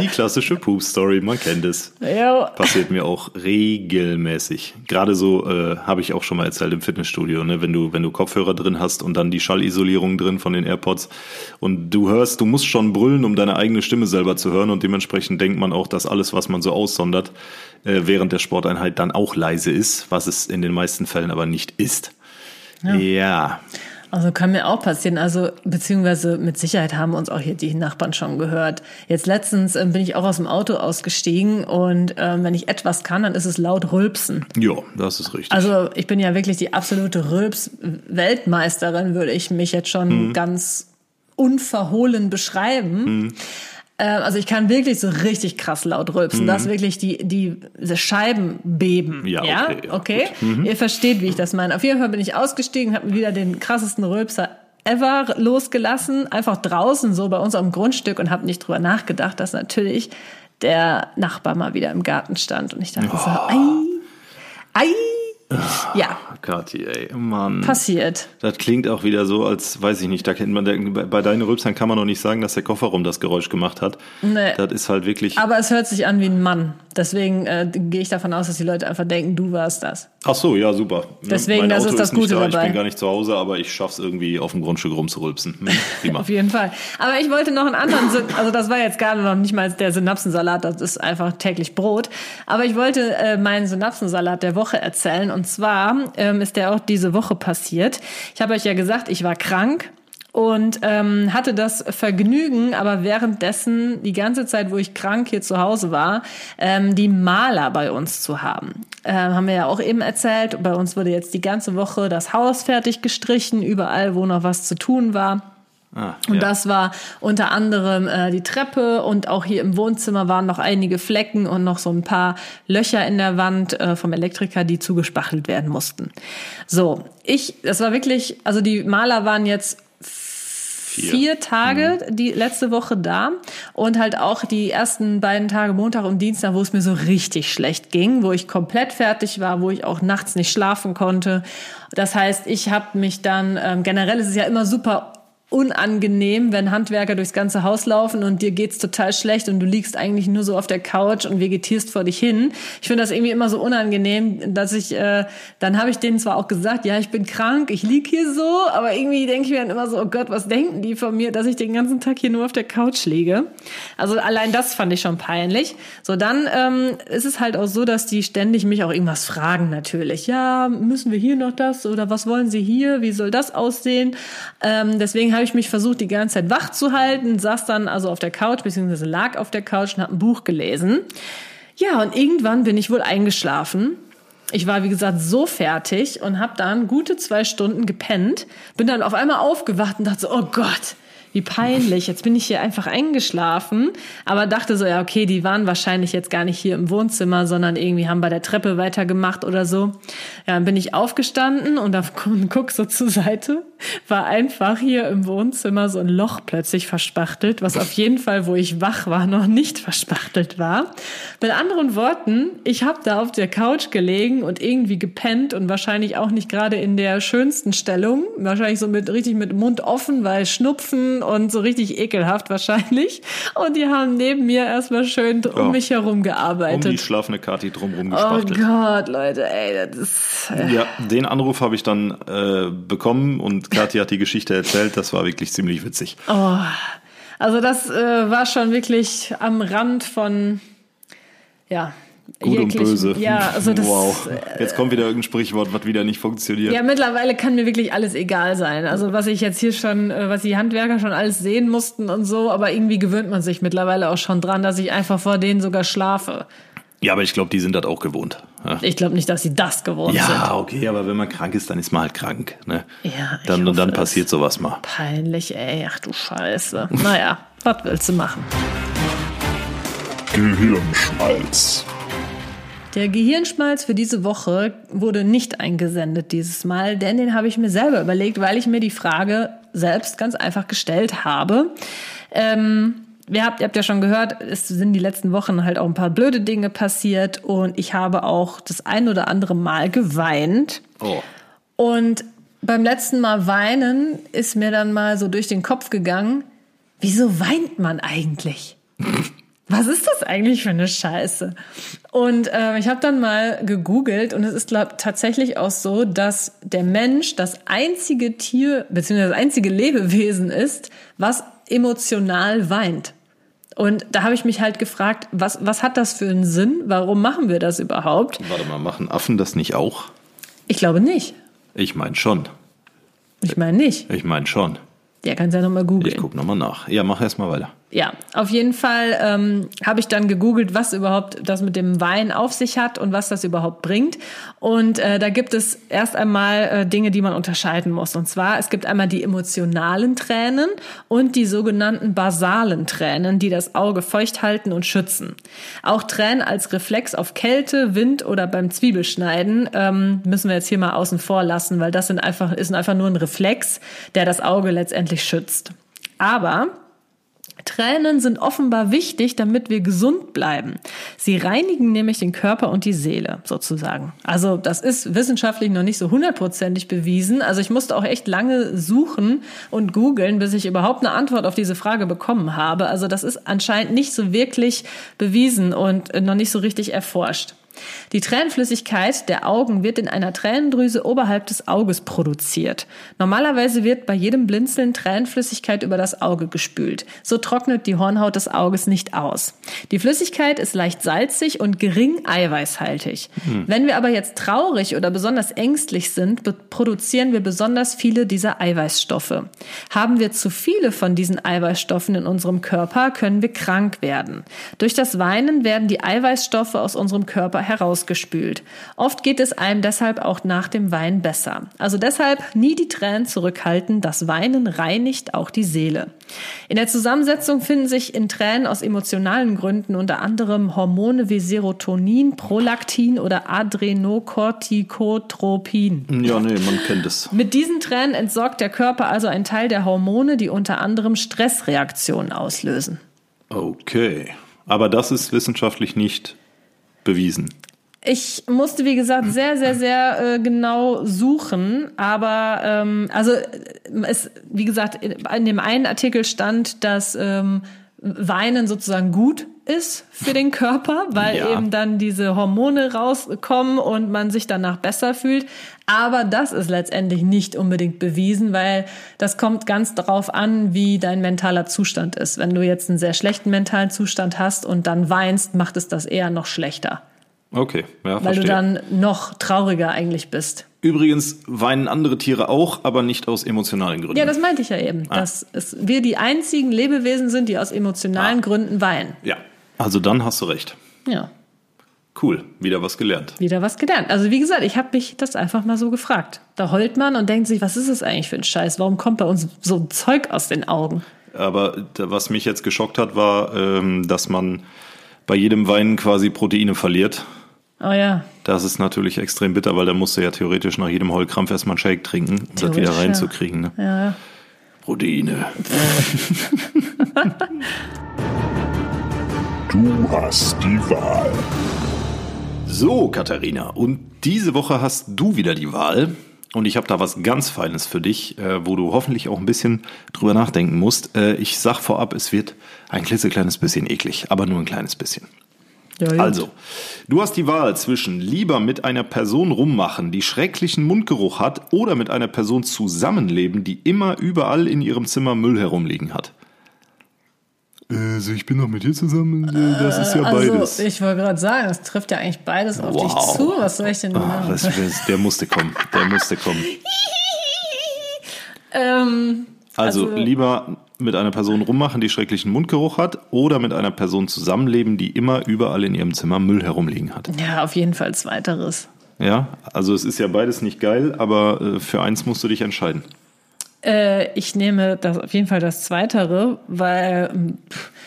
Die klassische Poop-Story, man kennt es. Jo. Passiert mir auch regelmäßig. Gerade so äh, habe ich auch schon mal erzählt im Fitnessstudio, ne? wenn du wenn du Kopfhörer drin hast und dann die Schallisolierung drin von den AirPods. Und du hörst, du musst schon brüllen, um deine eigene Stimme selber zu hören. Und dementsprechend denkt man auch, dass alles, was man so aussondert, äh, während der Sporteinheit dann auch leise ist, was es in den meisten Fällen aber nicht ist. Ja, Also kann mir auch passieren. Also beziehungsweise mit Sicherheit haben uns auch hier die Nachbarn schon gehört. Jetzt letztens ähm, bin ich auch aus dem Auto ausgestiegen und ähm, wenn ich etwas kann, dann ist es laut rülpsen. ja, das ist richtig. Also ich bin ja wirklich die absolute Rülps-Weltmeisterin, würde ich mich jetzt schon Mhm. ganz unverhohlen beschreiben. Äh, Also ich kann wirklich so richtig krass laut rülpsen, dass wirklich die, die Scheiben beben. Mhm. Ja, ja, okay, ja, okay. Mhm. Ihr versteht, wie ich das meine. Auf jeden Fall bin ich ausgestiegen, habe wieder den krassesten Rülpser ever losgelassen, einfach draußen so bei uns am Grundstück und habe nicht drüber nachgedacht, dass natürlich der Nachbar mal wieder im Garten stand und ich dachte so, ei, ei, ja, Kathi, ey, Mann. passiert. Das klingt auch wieder so, als weiß ich nicht, da kennt man bei bei deinen Rülpsern kann man noch nicht sagen, dass der Kofferraum das Geräusch gemacht hat. Nee. Das ist halt wirklich. Aber es hört sich an wie ein Mann. Deswegen äh, gehe ich davon aus, dass die Leute einfach denken, du warst das. Ach so, ja, super. Deswegen, mein das Auto ist das nicht Gute da, Ich dabei. bin gar nicht zu Hause, aber ich schaff's irgendwie auf dem Grundstück rumzurülpsen. Hm, prima. Auf jeden Fall. Aber ich wollte noch einen anderen, Syn also das war jetzt gerade noch nicht mal der Synapsensalat, das ist einfach täglich Brot. Aber ich wollte äh, meinen Synapsensalat der Woche erzählen. Und zwar ähm, ist der auch diese Woche passiert. Ich habe euch ja gesagt, ich war krank. Und ähm, hatte das Vergnügen, aber währenddessen die ganze Zeit, wo ich krank hier zu Hause war, ähm, die Maler bei uns zu haben. Ähm, haben wir ja auch eben erzählt. Bei uns wurde jetzt die ganze Woche das Haus fertig gestrichen, überall, wo noch was zu tun war. Ah, Und ja. das war unter anderem äh, die Treppe und auch hier im Wohnzimmer waren noch einige Flecken und noch so ein paar Löcher in der Wand äh, vom Elektriker, die zugespachtelt werden mussten. So, ich, das war wirklich, also die Maler waren jetzt vier, Tage die letzte Woche da und halt auch die ersten beiden Tage Montag und Dienstag, wo es mir so richtig schlecht ging, wo ich komplett fertig war, wo ich auch nachts nicht schlafen konnte. Das heißt, ich habe mich dann ähm, generell ist es ja immer super unangenehm, wenn Handwerker durchs ganze Haus laufen und dir geht's total schlecht und du liegst eigentlich nur so auf der Couch und vegetierst vor dich hin. Ich finde das irgendwie immer so unangenehm, dass ich, äh, dann habe ich denen zwar auch gesagt, ja, ich bin krank, ich lieg hier so, aber irgendwie denke ich mir dann immer so, oh Gott, was denken die von mir, dass ich den ganzen Tag hier nur auf der Couch liege. Also allein das fand ich schon peinlich. So, dann ähm, ist es halt auch so, dass die ständig mich auch irgendwas fragen natürlich. Ja, müssen wir hier noch das oder was wollen sie hier? Wie soll das aussehen? Ähm, deswegen habe ich mich versucht, die ganze Zeit wach zu halten, saß dann also auf der Couch, beziehungsweise lag auf der Couch und habe ein Buch gelesen. Ja, und irgendwann bin ich wohl eingeschlafen. Ich war, wie gesagt, so fertig und habe dann gute zwei Stunden gepennt, bin dann auf einmal aufgewacht und dachte so, oh Gott, wie peinlich. Jetzt bin ich hier einfach eingeschlafen, aber dachte so, ja, okay, die waren wahrscheinlich jetzt gar nicht hier im Wohnzimmer, sondern irgendwie haben bei der Treppe weitergemacht oder so. Ja, dann bin ich aufgestanden und dann guck so zur Seite, war einfach hier im Wohnzimmer so ein Loch plötzlich verspachtelt, was auf jeden Fall, wo ich wach war, noch nicht verspachtelt war. Mit anderen Worten, ich habe da auf der Couch gelegen und irgendwie gepennt und wahrscheinlich auch nicht gerade in der schönsten Stellung, wahrscheinlich so mit richtig mit Mund offen, weil Schnupfen und so richtig ekelhaft wahrscheinlich. Und die haben neben mir erstmal schön um ja. mich herum gearbeitet. Um die schlafende Kati drumherum oh gespachtelt. Oh Gott, Leute, ey, das ist... Äh. Ja, den Anruf habe ich dann äh, bekommen und Kathi hat die Geschichte erzählt. Das war wirklich ziemlich witzig. Oh, also das äh, war schon wirklich am Rand von... Ja, Gut und böse. Ja, also das, wow. Jetzt kommt wieder irgendein Sprichwort, was wieder nicht funktioniert. Ja, mittlerweile kann mir wirklich alles egal sein. Also was ich jetzt hier schon, äh, was die Handwerker schon alles sehen mussten und so, aber irgendwie gewöhnt man sich mittlerweile auch schon dran, dass ich einfach vor denen sogar schlafe. Ja, aber ich glaube, die sind das auch gewohnt. Ja. Ich glaube nicht, dass sie das gewohnt ja, sind. Ja, okay, aber wenn man krank ist, dann ist man halt krank. Ne? Ja, dann, und dann passiert sowas mal. Peinlich, ey. Ach du Scheiße. naja, was willst du machen? Gehirnschmalz. Der Gehirnschmalz für diese Woche wurde nicht eingesendet dieses Mal, denn den habe ich mir selber überlegt, weil ich mir die Frage selbst ganz einfach gestellt habe. Ähm, ihr habt, ihr habt ja schon gehört, es sind die letzten Wochen halt auch ein paar blöde Dinge passiert und ich habe auch das ein oder andere Mal geweint. Oh. Und beim letzten Mal weinen ist mir dann mal so durch den Kopf gegangen, wieso weint man eigentlich? was ist das eigentlich für eine Scheiße? Und äh, ich habe dann mal gegoogelt und es ist glaub, tatsächlich auch so, dass der Mensch das einzige Tier bzw. das einzige Lebewesen ist, was emotional weint. Und da habe ich mich halt gefragt, was, was hat das für einen Sinn? Warum machen wir das überhaupt? Warte mal, machen Affen das nicht auch? Ich glaube nicht. Ich meine schon. Ich meine nicht. Ich meine schon. Ja, kannst ja nochmal googeln. Ich guck nochmal nach. Ja, mach erst mal weiter. Ja, auf jeden Fall ähm, habe ich dann gegoogelt, was überhaupt das mit dem Wein auf sich hat und was das überhaupt bringt. Und äh, da gibt es erst einmal äh, Dinge, die man unterscheiden muss. Und zwar, es gibt einmal die emotionalen Tränen und die sogenannten basalen Tränen, die das Auge feucht halten und schützen. Auch Tränen als Reflex auf Kälte, Wind oder beim Zwiebelschneiden ähm, müssen wir jetzt hier mal außen vor lassen, weil das sind einfach, ist einfach nur ein Reflex, der das Auge letztendlich schützt. Aber Tränen sind offenbar wichtig, damit wir gesund bleiben. Sie reinigen nämlich den Körper und die Seele sozusagen. Also das ist wissenschaftlich noch nicht so hundertprozentig bewiesen. Also ich musste auch echt lange suchen und googeln, bis ich überhaupt eine Antwort auf diese Frage bekommen habe. Also das ist anscheinend nicht so wirklich bewiesen und noch nicht so richtig erforscht. Die Tränenflüssigkeit der Augen wird in einer Tränendrüse oberhalb des Auges produziert. Normalerweise wird bei jedem Blinzeln Tränenflüssigkeit über das Auge gespült. So trocknet die Hornhaut des Auges nicht aus. Die Flüssigkeit ist leicht salzig und gering eiweißhaltig. Hm. Wenn wir aber jetzt traurig oder besonders ängstlich sind, produzieren wir besonders viele dieser Eiweißstoffe. Haben wir zu viele von diesen Eiweißstoffen in unserem Körper, können wir krank werden. Durch das Weinen werden die Eiweißstoffe aus unserem Körper herausgespült. Oft geht es einem deshalb auch nach dem Wein besser. Also deshalb nie die Tränen zurückhalten. Das Weinen reinigt auch die Seele. In der Zusammensetzung finden sich in Tränen aus emotionalen Gründen unter anderem Hormone wie Serotonin, Prolaktin oder Adrenocorticotropin. Ja, nee, man kennt es. Mit diesen Tränen entsorgt der Körper also einen Teil der Hormone, die unter anderem Stressreaktionen auslösen. Okay. Aber das ist wissenschaftlich nicht bewiesen. Ich musste, wie gesagt, sehr, sehr, sehr äh, genau suchen. Aber ähm, also es, wie gesagt, in, in dem einen Artikel stand, dass ähm, Weinen sozusagen gut ist für den Körper, weil Ja. eben dann diese Hormone rauskommen und man sich danach besser fühlt. Aber das ist letztendlich nicht unbedingt bewiesen, weil das kommt ganz darauf an, wie dein mentaler Zustand ist. Wenn du jetzt einen sehr schlechten mentalen Zustand hast und dann weinst, macht es das eher noch schlechter, Okay, ja, weil verstehe. du dann noch trauriger eigentlich bist. Übrigens weinen andere Tiere auch, aber nicht aus emotionalen Gründen. Ja, das meinte ich ja eben, dass es, wir die einzigen Lebewesen sind, die aus emotionalen Gründen weinen. ja, also dann hast du recht. Ja. Cool, wieder was gelernt. wieder was gelernt. Also wie gesagt, ich habe mich das einfach mal so gefragt. Da heult man und denkt sich, was ist das eigentlich für ein Scheiß? Warum kommt bei uns so ein Zeug aus den Augen? Aber was mich jetzt geschockt hat, war, ähm, dass man bei jedem Weinen quasi Proteine verliert. Oh ja, Das ist natürlich extrem bitter, weil da musst du ja theoretisch nach jedem Heulkrampf erstmal einen Shake trinken, um das wieder ja. reinzukriegen. Ne? ja. Proteine. Du hast die Wahl. So, Katharina, und diese Woche hast du wieder die Wahl. Und ich habe da was ganz Feines für dich, äh, wo du hoffentlich auch ein bisschen drüber nachdenken musst. Äh, ich sag vorab, es wird ein klitzekleines bisschen eklig, aber nur ein kleines bisschen. ja. Also, du hast die Wahl zwischen lieber mit einer Person rummachen, die schrecklichen Mundgeruch hat, oder mit einer Person zusammenleben, die immer überall in ihrem Zimmer Müll herumliegen hat. Also, ich bin doch mit dir zusammen, äh, das ist ja Also, ich wollte gerade sagen, das trifft ja eigentlich beides auf Wow. dich zu. Was soll ich denn Ah, machen? das, das, der musste kommen, der musste kommen. ähm, Also, Also- lieber mit einer Person rummachen, die schrecklichen Mundgeruch hat, oder mit einer Person zusammenleben, die immer überall in ihrem Zimmer Müll herumliegen hat. ja, auf jeden Fall zweiteres. Ja, also es ist ja beides nicht geil, aber äh, für eins musst du dich entscheiden. Äh, ich nehme das auf jeden Fall das Zweitere, weil ähm,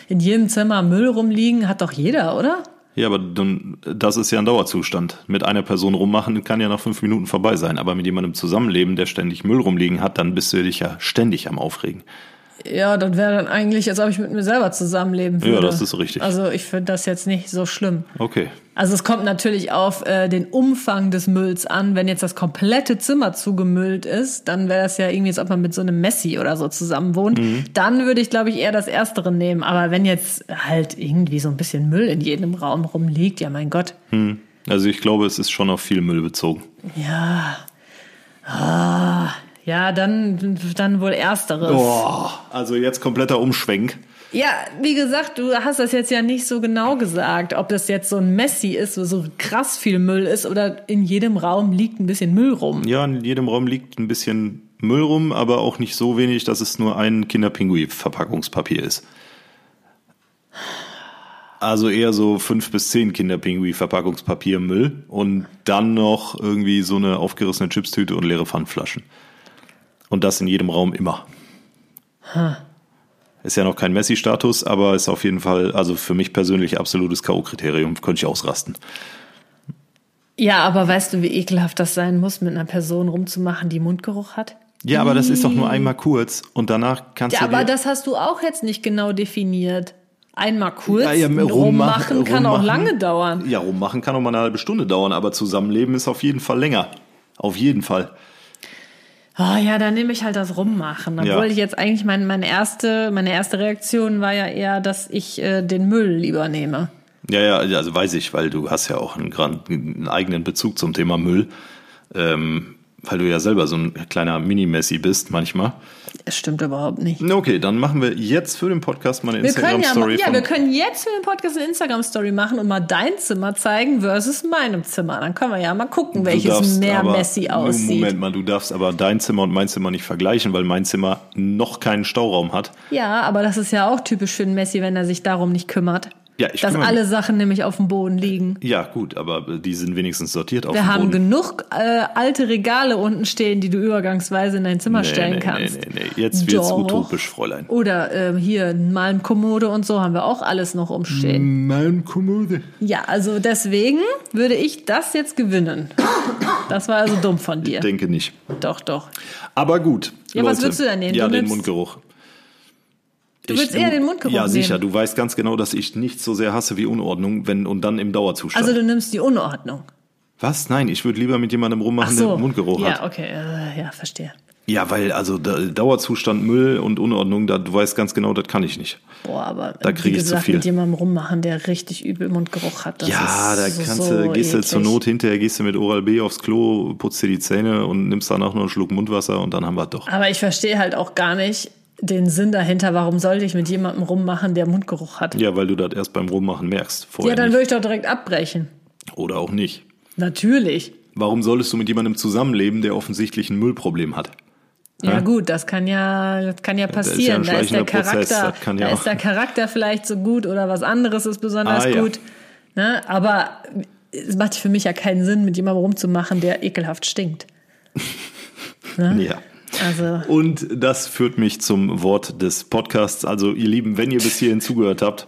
in jedem Zimmer Müll rumliegen hat doch jeder, oder? Ja, aber dann, das ist ja ein Dauerzustand. Mit einer Person rummachen kann ja nach fünf Minuten vorbei sein. Aber mit jemandem zusammenleben, der ständig Müll rumliegen hat, dann bist du dich ja ständig am Aufregen. Ja, das wäre dann eigentlich, als ob ich mit mir selber zusammenleben würde. Ja, das ist richtig. Also ich finde das jetzt nicht so schlimm. Okay. Also es kommt natürlich auf äh, den Umfang des Mülls an. Wenn jetzt das komplette Zimmer zugemüllt ist, dann wäre das ja irgendwie, als ob man mit so einem Messi oder so zusammen wohnt. Mhm. Dann würde ich, glaube ich, eher das Erstere nehmen. Aber wenn jetzt halt irgendwie so ein bisschen Müll in jedem Raum rumliegt, ja mein Gott. Also ich glaube, es ist schon auf viel Müll bezogen. Ja. Ah, ja, dann, dann wohl Ersteres. Oh, also jetzt kompletter Umschwenk. Ja, wie gesagt, du hast das jetzt ja nicht so genau gesagt, ob das jetzt so ein Messi ist, wo so krass viel Müll ist oder in jedem Raum liegt ein bisschen Müll rum. Ja, in jedem Raum liegt ein bisschen Müll rum, aber auch nicht so wenig, dass es nur ein Kinderpingui-Verpackungspapier ist. Also eher so fünf bis zehn Kinderpingui-Verpackungspapier-Müll und dann noch irgendwie so eine aufgerissene Chipstüte und leere Pfandflaschen. Und das in jedem Raum immer. Ist ja noch kein Messi-Status, aber ist auf jeden Fall, also für mich persönlich absolutes K.O.-Kriterium, könnte ich ausrasten. Ja, aber weißt du, wie ekelhaft das sein muss, mit einer Person rumzumachen, die Mundgeruch hat? Ja, aber das ist doch nur einmal kurz und danach kannst Ja, du dir aber das hast du auch jetzt nicht genau definiert. Einmal kurz, Ja, ja, rummachen, rummachen- kann auch rummachen. lange dauern. Ja, rummachen kann auch mal eine halbe Stunde dauern, aber zusammenleben ist auf jeden Fall länger. Auf jeden Fall. Oh ja, dann nehme ich halt das Rummachen. Obwohl Ja. ich jetzt eigentlich mein, meine erste, meine erste Reaktion war ja eher, dass ich äh, den Müll lieber nehme. Ja, ja, also weiß ich, weil du hast ja auch einen, einen eigenen Bezug zum Thema Müll. Ähm, weil du ja selber so ein kleiner Mini-Messi bist manchmal. Es stimmt überhaupt nicht. Okay, dann machen wir jetzt für den Podcast mal eine Wir können ja, mal, Instagram-Story ja, von... wir können jetzt für den Podcast eine Instagram-Story machen und mal dein Zimmer zeigen versus meinem Zimmer. Dann können wir ja mal gucken, Du welches mehr aber- Messi aussieht. Moment mal, du darfst aber dein Zimmer und mein Zimmer nicht vergleichen, weil mein Zimmer noch keinen Stauraum hat. Ja, aber das ist ja auch typisch für einen Messi, wenn er sich darum nicht kümmert. Ja, ich dass kümmere alle. Sachen nämlich auf dem Boden liegen. Ja, gut, aber die sind wenigstens sortiert auf Wir dem haben Boden. genug äh, alte Regale unten stehen, die du übergangsweise in dein Zimmer Nee, stellen nee, kannst. Nee, nee, nee. Jetzt wird's Doch. utopisch, Fräulein. Oder ähm, hier mal eine Kommode und so haben wir auch alles noch umstehen. Mein Kommode. Ja, also deswegen würde ich das jetzt gewinnen. Das war also dumm von dir. Denke nicht. Doch, doch. Aber gut. Ja, Leute. was würdest du denn nehmen? Ja, Du den nimmst- Mundgeruch. Du willst eher den Mundgeruch Ja, nehmen. sicher. Du weißt ganz genau, dass ich nichts so sehr hasse wie Unordnung, wenn und dann im Dauerzustand. Also du nimmst die Unordnung. Was? Nein, ich würde lieber mit jemandem rummachen, der Mundgeruch ja, hat. okay, äh, ja, verstehe. Ja, weil also da, Dauerzustand Müll und Unordnung, da, du weißt ganz genau, das kann ich nicht. Boah, aber Da wie krieg ich zu gesagt, viel. mit jemandem rummachen, der richtig übel Mundgeruch hat. Das ja, da so, kannst so du, gehst du zur. Not hinterher, gehst du mit Oral B aufs Klo, putzt dir die Zähne und nimmst danach noch einen Schluck Mundwasser und dann haben wir doch. Aber ich verstehe halt auch gar nicht den Sinn dahinter. Warum sollte ich mit jemandem rummachen, der Mundgeruch hat? Ja, weil du das erst beim Rummachen merkst. Ja, dann nicht. würde ich doch direkt abbrechen. Oder auch nicht. Natürlich. Warum solltest du mit jemandem zusammenleben, der offensichtlich ein Müllproblem hat? Ja, Ja. gut, das kann ja, das kann ja ist ja ein passieren. da ist der Prozess, Charakter, ja da ist der Charakter vielleicht so gut oder was anderes ist besonders Ah, ja. gut. Ne? Aber es macht für mich ja keinen Sinn, mit jemandem rumzumachen, der ekelhaft stinkt. Ja. Also Und das führt mich zum Wort des Podcasts. Also, ihr Lieben, wenn ihr bis hierhin zugehört habt,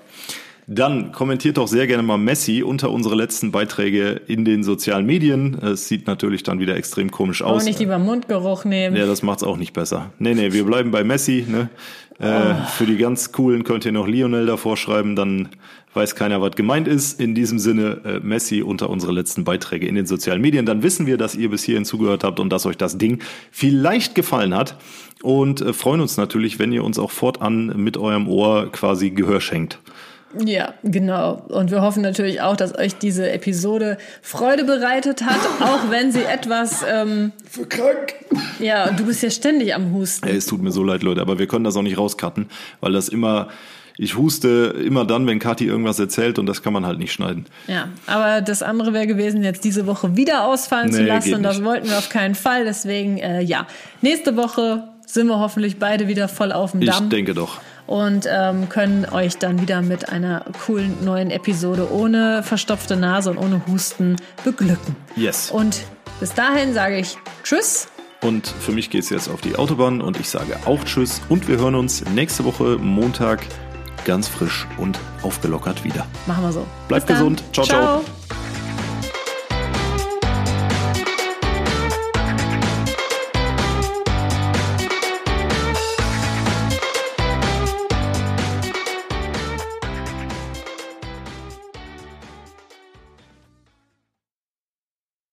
dann kommentiert doch sehr gerne mal Messi unter unsere letzten Beiträge in den sozialen Medien. Es sieht natürlich dann wieder extrem komisch auch aus. nicht lieber Mundgeruch nehmen. Ja, das macht's auch nicht besser. Nee, nee, wir bleiben bei Messi. Ne? Äh, Für die ganz coolen könnt ihr noch Lionel davor schreiben, dann weiß keiner, was gemeint ist. In diesem Sinne, äh, Messi unter unsere letzten Beiträge in den sozialen Medien. Dann wissen wir, dass ihr bis hierhin zugehört habt und dass euch das Ding vielleicht gefallen hat. Und äh, freuen uns natürlich, wenn ihr uns auch fortan mit eurem Ohr quasi Gehör schenkt. Ja, genau. Und wir hoffen natürlich auch, dass euch diese Episode Freude bereitet hat, auch wenn sie etwas. Ähm, Für krank. ja, du bist ja ständig am Husten. Ey, es tut mir so leid, Leute, aber wir können das auch nicht rauscutten, weil das immer, ich huste immer dann, wenn Kathi irgendwas erzählt und das kann man halt nicht schneiden. Ja, aber das andere wäre gewesen, jetzt diese Woche wieder ausfallen zu Nee, lassen. geht Und das wollten wir auf keinen Fall. Deswegen, äh, ja, nächste Woche sind wir hoffentlich beide wieder voll auf dem Ich Damm denke doch. und ähm, können euch dann wieder mit einer coolen neuen Episode ohne verstopfte Nase und ohne Husten beglücken. Yes. Und bis dahin sage ich Tschüss. Und für mich geht's jetzt auf die Autobahn und ich sage auch Tschüss und wir hören uns nächste Woche Montag ganz frisch und aufgelockert wieder. Machen wir so. Bleibt gesund. Ciao, ciao.